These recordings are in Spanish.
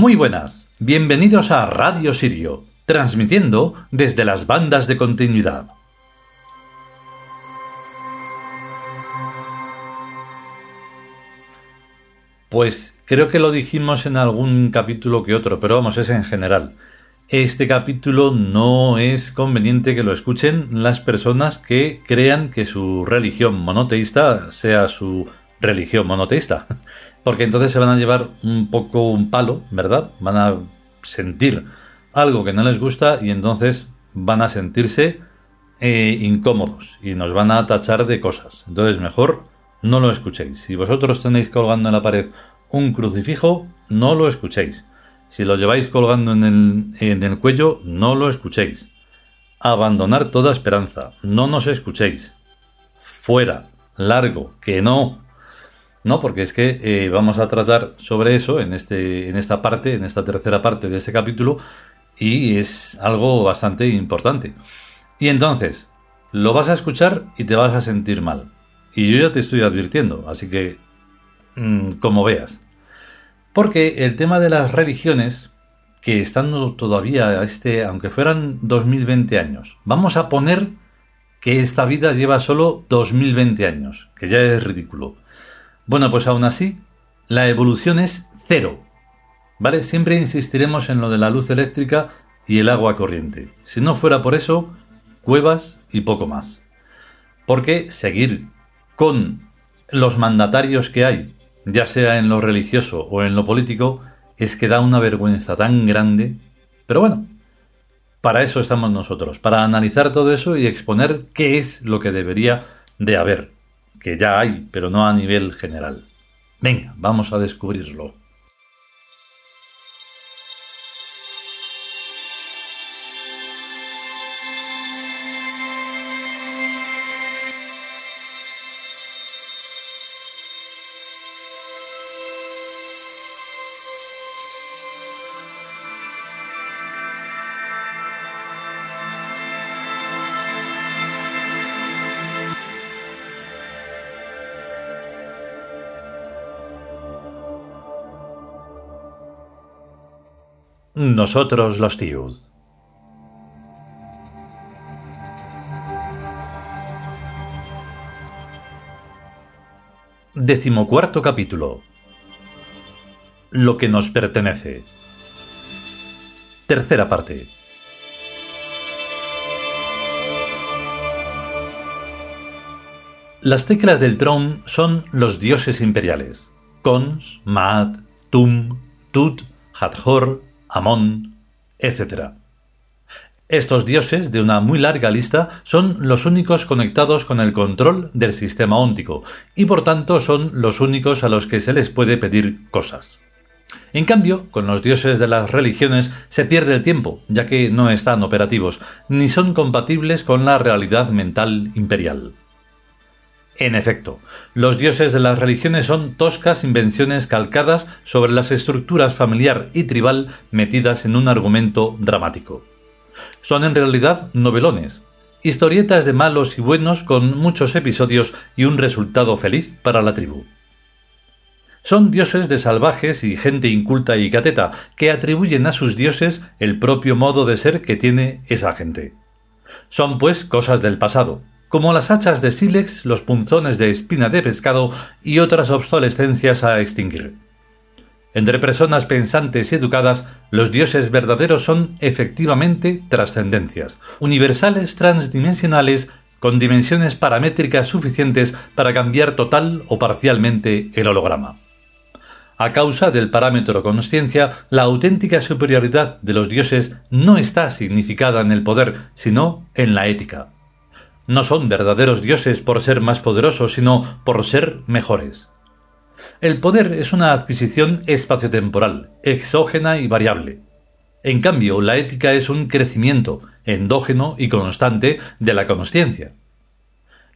Muy buenas, bienvenidos a Radio Sirio, transmitiendo desde las bandas de continuidad. Pues creo que lo dijimos en algún capítulo que otro, pero vamos, es en general. Este capítulo no es conveniente que lo escuchen las personas que crean que su religión monoteísta sea su religión monoteísta porque entonces se van a llevar un poco un palo, ¿verdad? Van a sentir algo que no les gusta y entonces van a sentirse eh, incómodos y nos van a tachar de cosas. Entonces mejor no lo escuchéis. Si vosotros tenéis colgando en la pared un crucifijo, no lo escuchéis. Si lo lleváis colgando en el, en el cuello, no lo escuchéis. Abandonar toda esperanza, no nos escuchéis. Fuera, largo, que no, no, porque es que eh, vamos a tratar sobre eso en, este, en esta parte, en esta tercera parte de este capítulo, y es algo bastante importante. Y entonces, lo vas a escuchar y te vas a sentir mal. Y yo ya te estoy advirtiendo, así que, mm, como veas. Porque el tema de las religiones, que están todavía, este, aunque fueran 2020 años, vamos a poner que esta vida lleva solo 2020 años, que ya es ridículo. Bueno, pues aún así, la evolución es cero. ¿Vale? Siempre insistiremos en lo de la luz eléctrica y el agua corriente. Si no fuera por eso, cuevas y poco más. Porque seguir con los mandatarios que hay, ya sea en lo religioso o en lo político, es que da una vergüenza tan grande. Pero bueno, para eso estamos nosotros, para analizar todo eso y exponer qué es lo que debería de haber que ya hay, pero no a nivel general. Venga, vamos a descubrirlo. Nosotros los Tiud. Decimocuarto capítulo. Lo que nos pertenece. Tercera parte. Las teclas del tron son los dioses imperiales. Cons, Maat, Tum, Tut, Hathor, Amón, etc. Estos dioses, de una muy larga lista, son los únicos conectados con el control del sistema óntico, y por tanto son los únicos a los que se les puede pedir cosas. En cambio, con los dioses de las religiones se pierde el tiempo, ya que no están operativos, ni son compatibles con la realidad mental imperial. En efecto, los dioses de las religiones son toscas invenciones calcadas sobre las estructuras familiar y tribal metidas en un argumento dramático. Son en realidad novelones, historietas de malos y buenos con muchos episodios y un resultado feliz para la tribu. Son dioses de salvajes y gente inculta y cateta que atribuyen a sus dioses el propio modo de ser que tiene esa gente. Son pues cosas del pasado, como las hachas de sílex, los punzones de espina de pescado y otras obsolescencias a extinguir. Entre personas pensantes y educadas, los dioses verdaderos son efectivamente trascendencias, universales transdimensionales con dimensiones paramétricas suficientes para cambiar total o parcialmente el holograma. A causa del parámetro consciencia, la auténtica superioridad de los dioses no está significada en el poder, sino en la ética no son verdaderos dioses por ser más poderosos, sino por ser mejores. El poder es una adquisición espaciotemporal, exógena y variable. En cambio, la ética es un crecimiento endógeno y constante de la conciencia.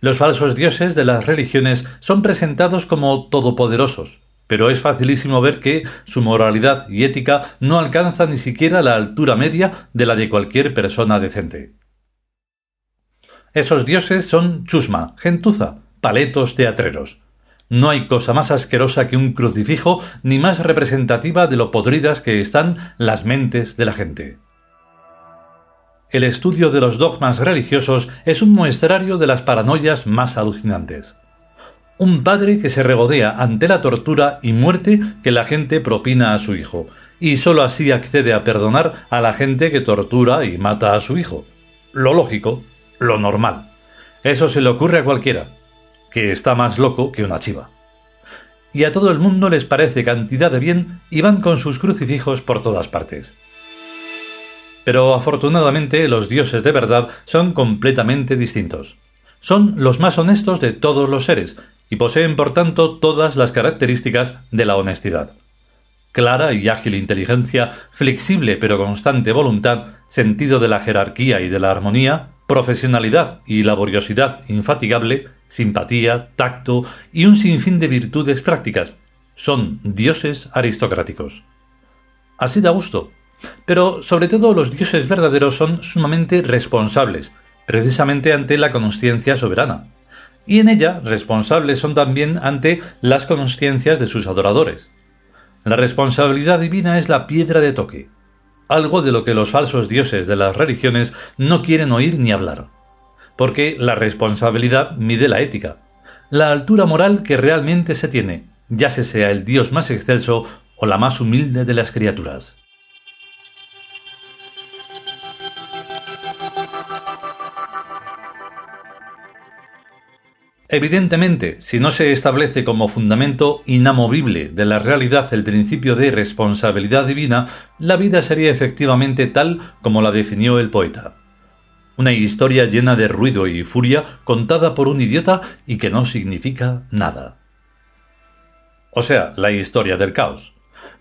Los falsos dioses de las religiones son presentados como todopoderosos, pero es facilísimo ver que su moralidad y ética no alcanzan ni siquiera la altura media de la de cualquier persona decente. Esos dioses son chusma, gentuza, paletos teatreros. No hay cosa más asquerosa que un crucifijo ni más representativa de lo podridas que están las mentes de la gente. El estudio de los dogmas religiosos es un muestrario de las paranoias más alucinantes. Un padre que se regodea ante la tortura y muerte que la gente propina a su hijo, y sólo así accede a perdonar a la gente que tortura y mata a su hijo. Lo lógico, lo normal. Eso se le ocurre a cualquiera, que está más loco que una chiva. Y a todo el mundo les parece cantidad de bien y van con sus crucifijos por todas partes. Pero afortunadamente los dioses de verdad son completamente distintos. Son los más honestos de todos los seres y poseen por tanto todas las características de la honestidad. Clara y ágil inteligencia, flexible pero constante voluntad, sentido de la jerarquía y de la armonía, profesionalidad y laboriosidad infatigable, simpatía, tacto y un sinfín de virtudes prácticas. Son dioses aristocráticos. Así da gusto, pero sobre todo los dioses verdaderos son sumamente responsables, precisamente ante la consciencia soberana. Y en ella responsables son también ante las consciencias de sus adoradores. La responsabilidad divina es la piedra de toque, algo de lo que los falsos dioses de las religiones no quieren oír ni hablar. Porque la responsabilidad mide la ética, la altura moral que realmente se tiene, ya se sea el dios más excelso o la más humilde de las criaturas. Evidentemente, si no se establece como fundamento inamovible de la realidad el principio de responsabilidad divina, la vida sería efectivamente tal como la definió el poeta. Una historia llena de ruido y furia contada por un idiota y que no significa nada. O sea, la historia del caos.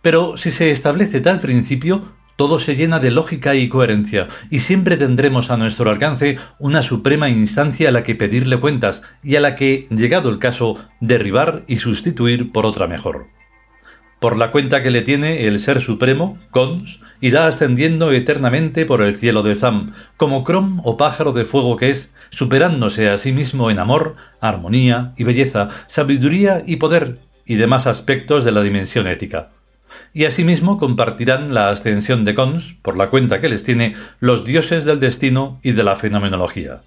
Pero si se establece tal principio, todo se llena de lógica y coherencia, y siempre tendremos a nuestro alcance una suprema instancia a la que pedirle cuentas y a la que, llegado el caso, derribar y sustituir por otra mejor. Por la cuenta que le tiene el Ser Supremo, Cons, irá ascendiendo eternamente por el cielo de Zam, como Crom o pájaro de fuego que es, superándose a sí mismo en amor, armonía y belleza, sabiduría y poder, y demás aspectos de la dimensión ética y asimismo compartirán la ascensión de Cons, por la cuenta que les tiene, los dioses del destino y de la fenomenología.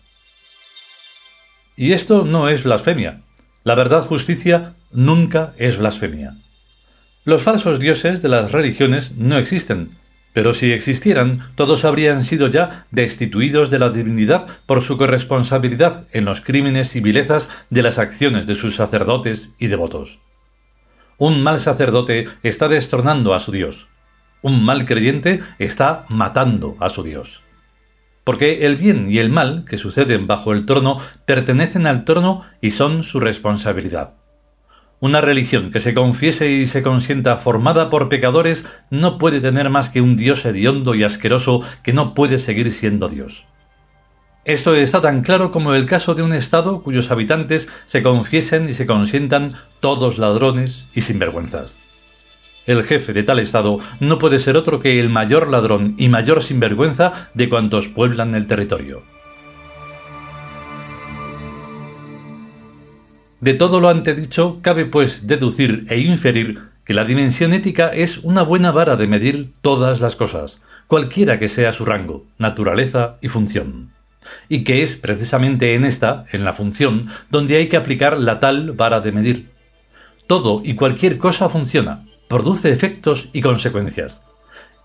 Y esto no es blasfemia. La verdad justicia nunca es blasfemia. Los falsos dioses de las religiones no existen, pero si existieran, todos habrían sido ya destituidos de la divinidad por su corresponsabilidad en los crímenes y vilezas de las acciones de sus sacerdotes y devotos. Un mal sacerdote está destronando a su Dios. Un mal creyente está matando a su Dios. Porque el bien y el mal que suceden bajo el trono pertenecen al trono y son su responsabilidad. Una religión que se confiese y se consienta formada por pecadores no puede tener más que un Dios hediondo y asqueroso que no puede seguir siendo Dios. Esto está tan claro como el caso de un Estado cuyos habitantes se confiesen y se consientan todos ladrones y sinvergüenzas. El jefe de tal Estado no puede ser otro que el mayor ladrón y mayor sinvergüenza de cuantos pueblan el territorio. De todo lo antedicho, cabe pues deducir e inferir que la dimensión ética es una buena vara de medir todas las cosas, cualquiera que sea su rango, naturaleza y función y que es precisamente en esta, en la función, donde hay que aplicar la tal vara de medir. Todo y cualquier cosa funciona, produce efectos y consecuencias.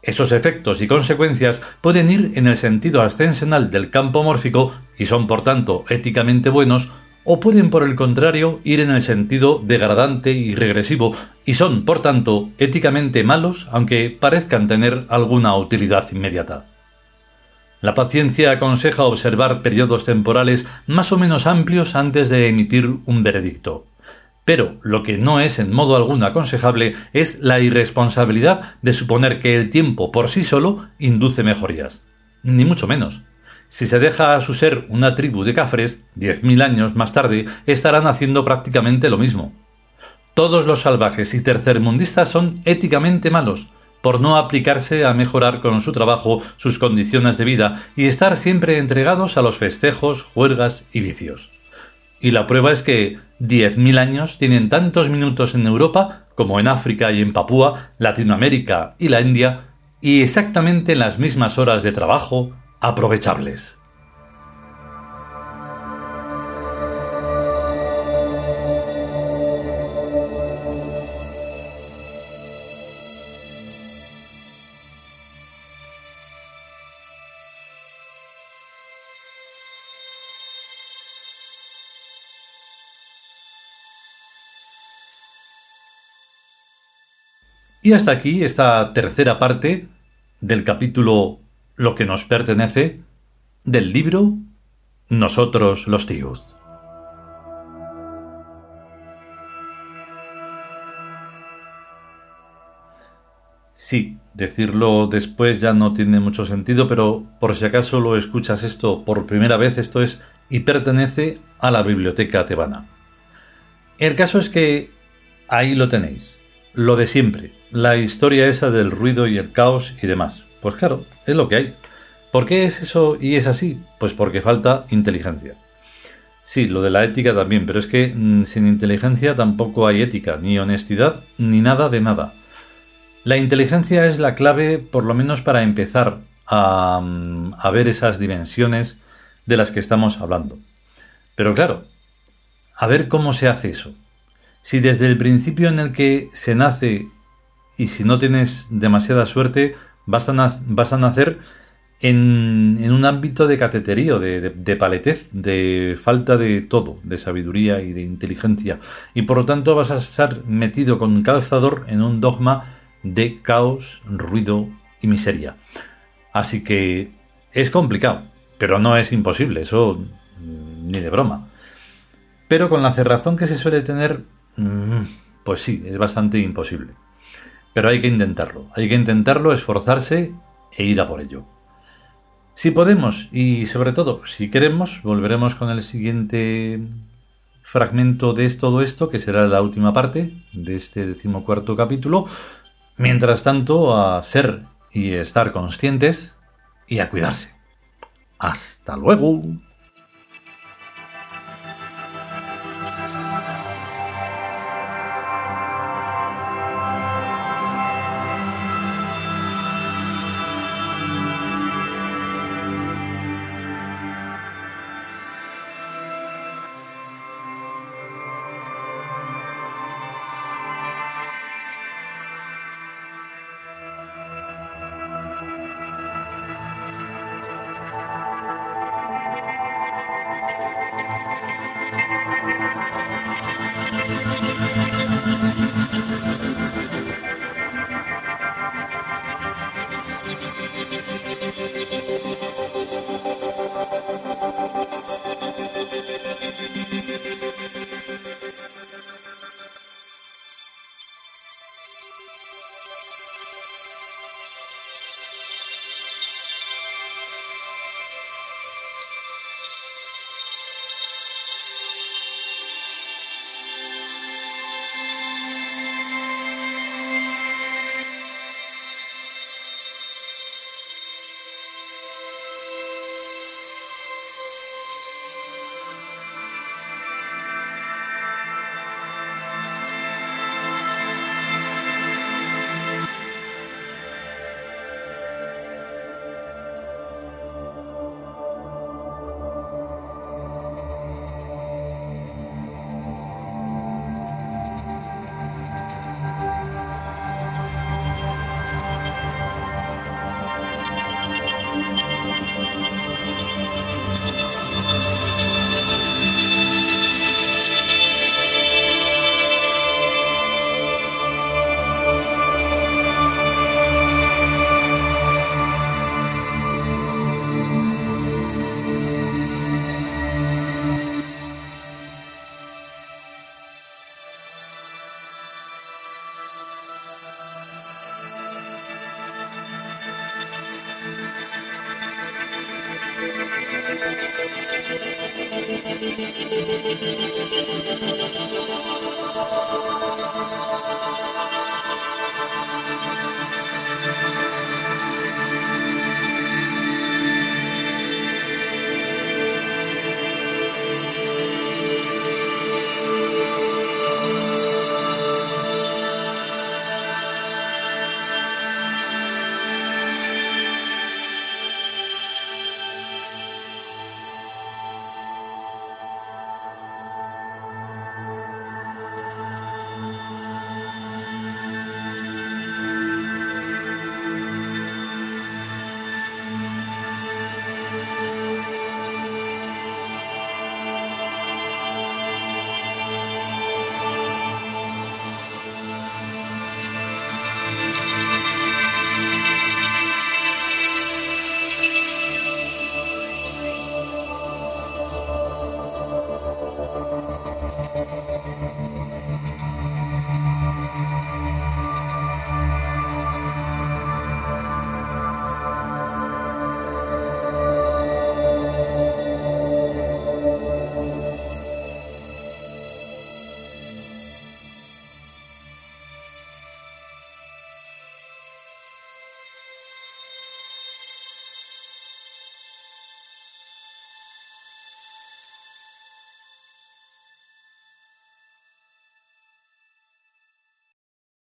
Esos efectos y consecuencias pueden ir en el sentido ascensional del campo mórfico y son por tanto éticamente buenos, o pueden por el contrario ir en el sentido degradante y regresivo y son por tanto éticamente malos aunque parezcan tener alguna utilidad inmediata. La paciencia aconseja observar periodos temporales más o menos amplios antes de emitir un veredicto. Pero lo que no es en modo alguno aconsejable es la irresponsabilidad de suponer que el tiempo por sí solo induce mejorías. Ni mucho menos. Si se deja a su ser una tribu de cafres, diez mil años más tarde estarán haciendo prácticamente lo mismo. Todos los salvajes y tercermundistas son éticamente malos, por no aplicarse a mejorar con su trabajo sus condiciones de vida y estar siempre entregados a los festejos, juergas y vicios. Y la prueba es que 10.000 años tienen tantos minutos en Europa como en África y en Papúa, Latinoamérica y la India, y exactamente las mismas horas de trabajo aprovechables. Y hasta aquí esta tercera parte del capítulo Lo que nos pertenece del libro Nosotros los tíos. Sí, decirlo después ya no tiene mucho sentido, pero por si acaso lo escuchas esto por primera vez, esto es y pertenece a la biblioteca tebana. El caso es que ahí lo tenéis, lo de siempre, la historia esa del ruido y el caos y demás. Pues claro, es lo que hay. ¿Por qué es eso y es así? Pues porque falta inteligencia. Sí, lo de la ética también, pero es que mm, sin inteligencia tampoco hay ética, ni honestidad, ni nada de nada. La inteligencia es la clave, por lo menos para empezar a, mm, a ver esas dimensiones de las que estamos hablando. Pero claro, a ver cómo se hace eso. Si desde el principio en el que se nace y si no tienes demasiada suerte, vas a, vas a nacer en, un ámbito de cateterío, de, de, paletez, de falta de todo, de sabiduría y de inteligencia. Y por lo tanto vas a estar metido con calzador en un dogma de caos, ruido y miseria. Así que es complicado, pero no es imposible, eso ni de broma. Pero con la cerrazón que se suele tener, mm, pues sí, es bastante imposible. Pero hay que intentarlo, hay que intentarlo, esforzarse e ir a por ello. Si podemos y sobre todo si queremos, volveremos con el siguiente fragmento de todo esto, que será la última parte de este decimocuarto capítulo. Mientras tanto, a ser y estar conscientes y a cuidarse. Hasta luego.